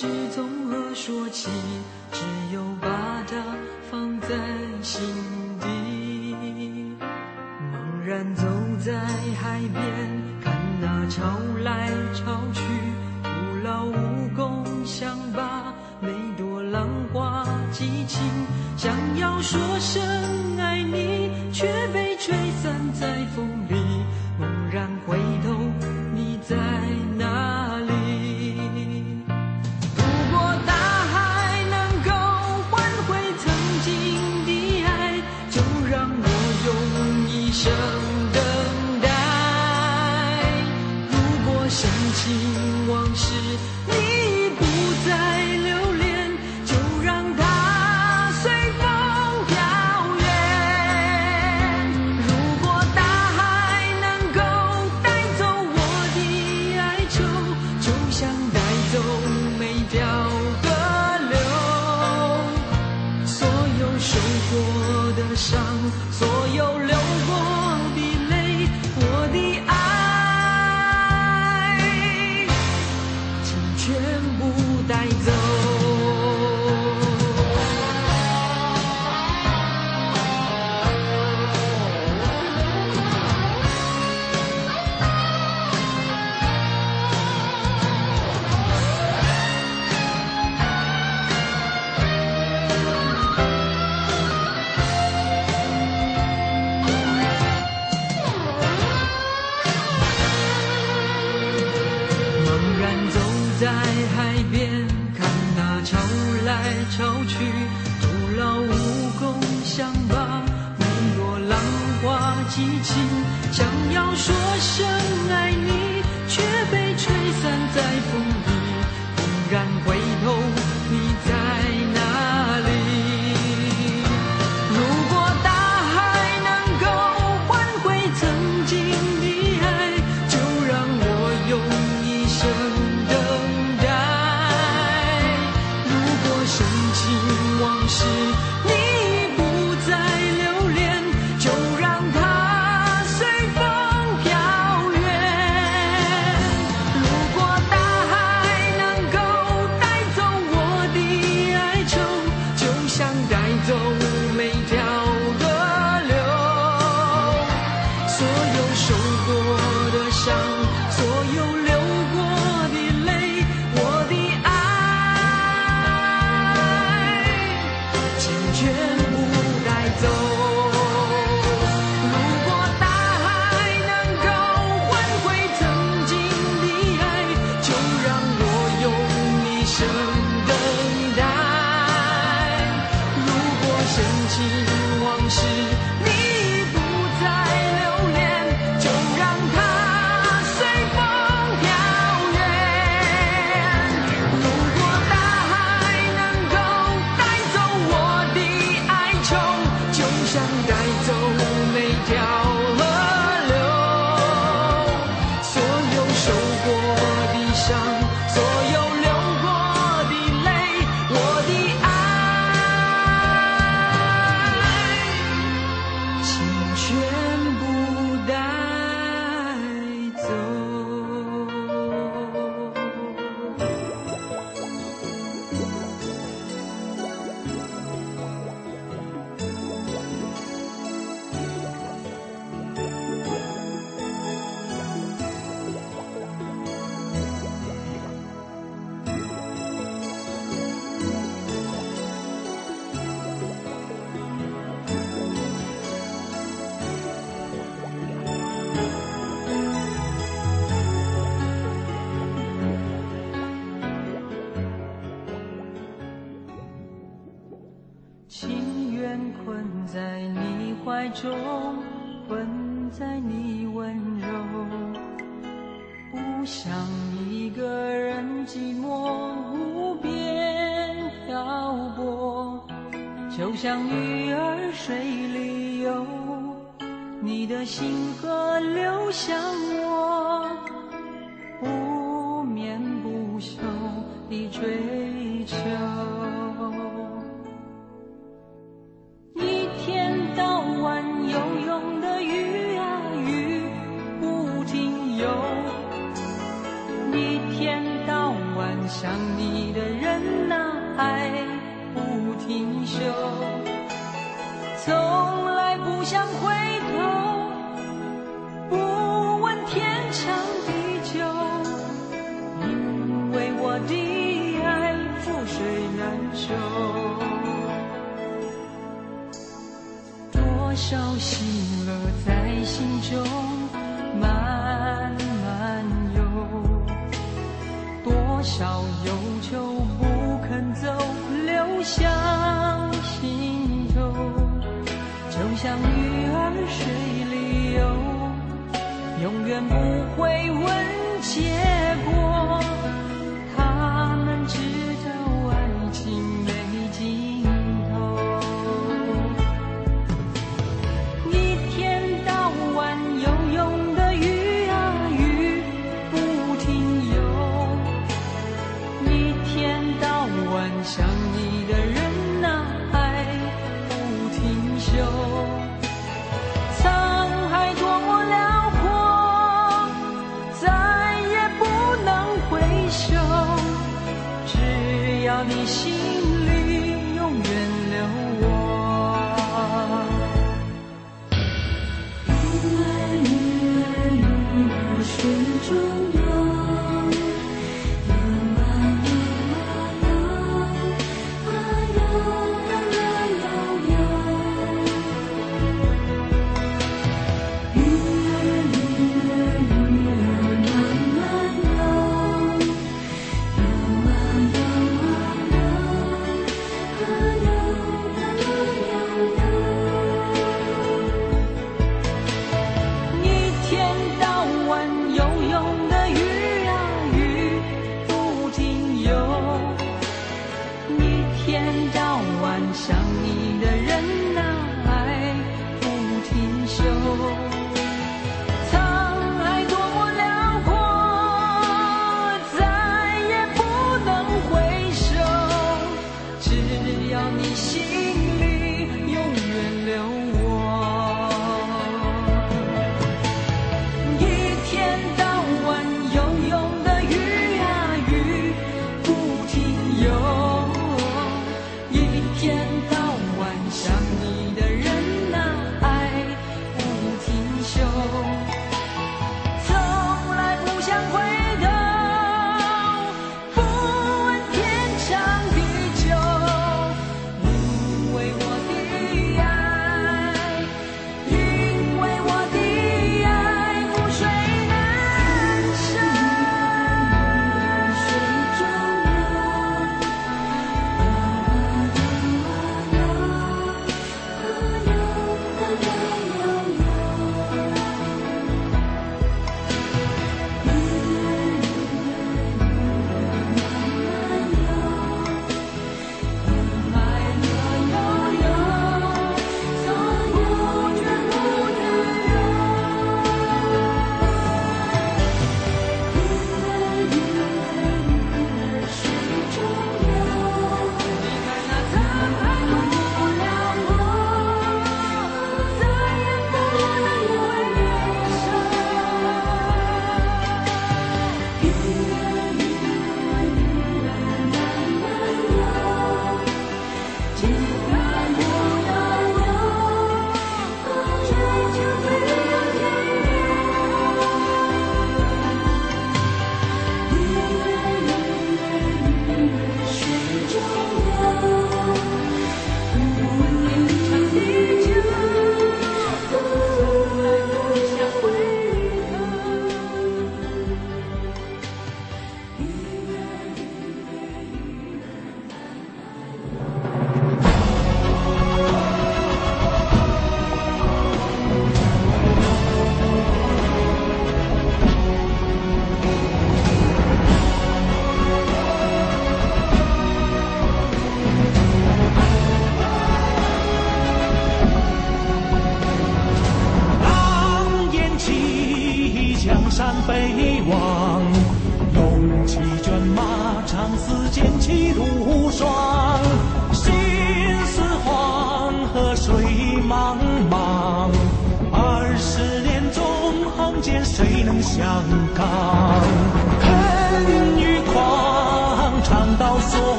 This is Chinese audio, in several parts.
知从何说起？只有把它放在心底。茫然走在海边看那潮来潮去徒劳无功想把每朵浪花记清。想要说声爱你却被吹散在风里激情想要说声爱你却被吹散在风中困在你温柔不想一个人寂寞。无边漂泊就像鱼儿水里游你的星河流向我不眠不休的追求永远不会问结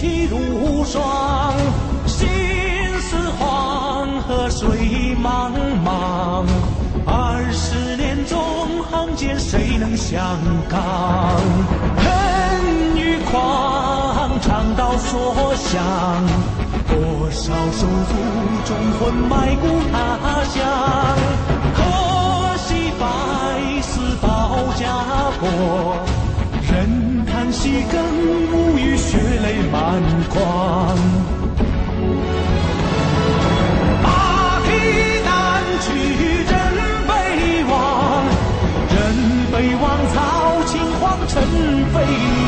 气如霜。心似黄河水茫茫，二十年纵横间，谁能相抗？恨与狂，长刀所向，多少手足忠魂埋骨他乡。可惜百死报家国，泪满眶马蹄南去人北望人北望草青黄尘飞扬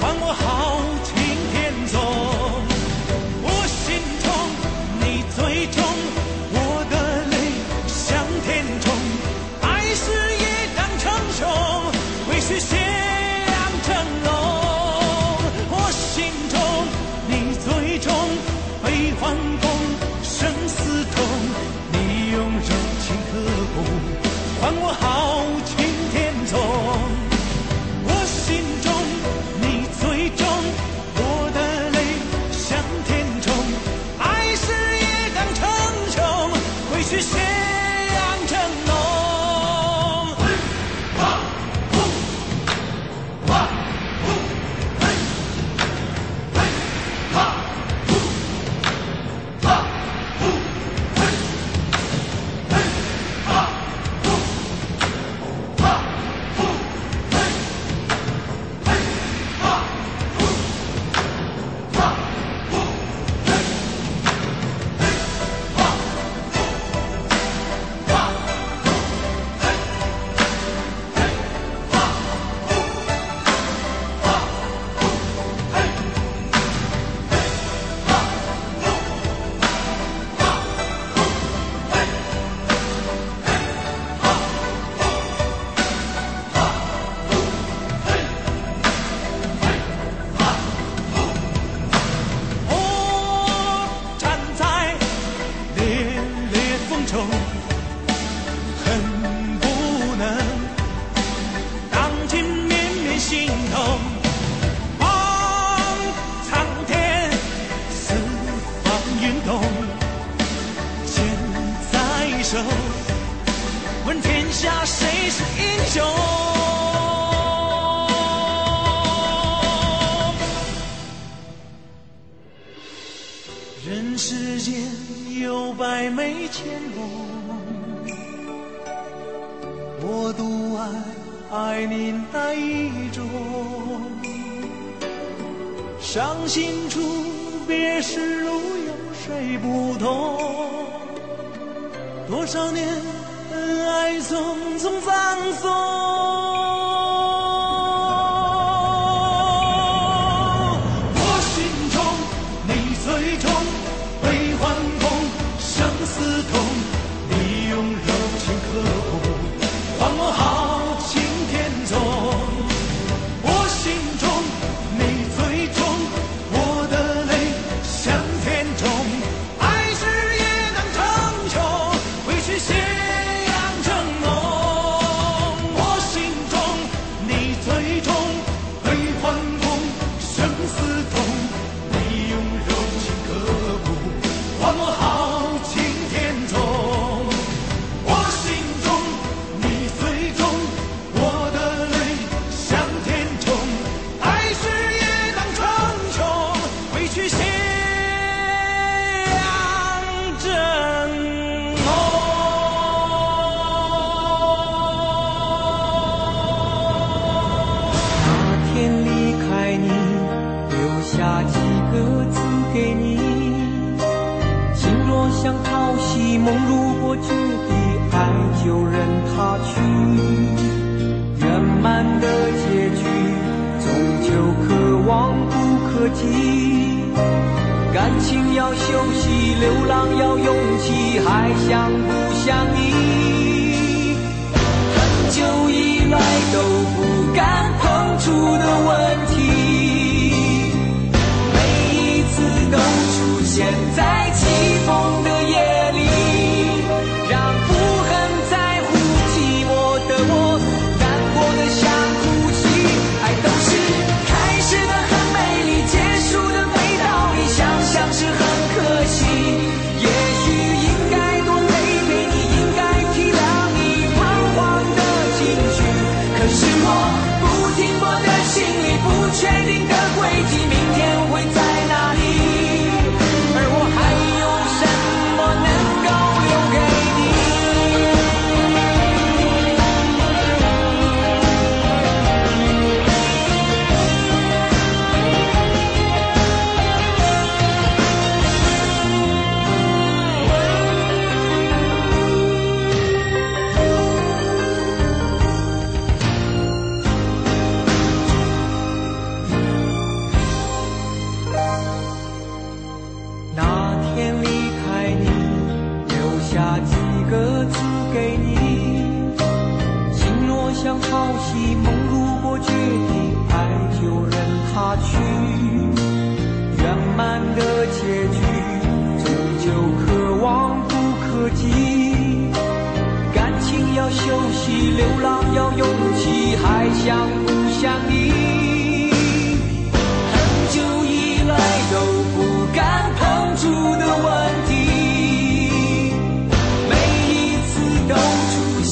换我豪情问天下谁是英雄？人世间有百媚千红我独爱爱你那一种伤心处别时路有谁不同多少年恩爱匆匆葬送己。感情要休息，流浪要勇气，还想不想你？很久以来都不敢碰触的问题。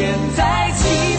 现在起。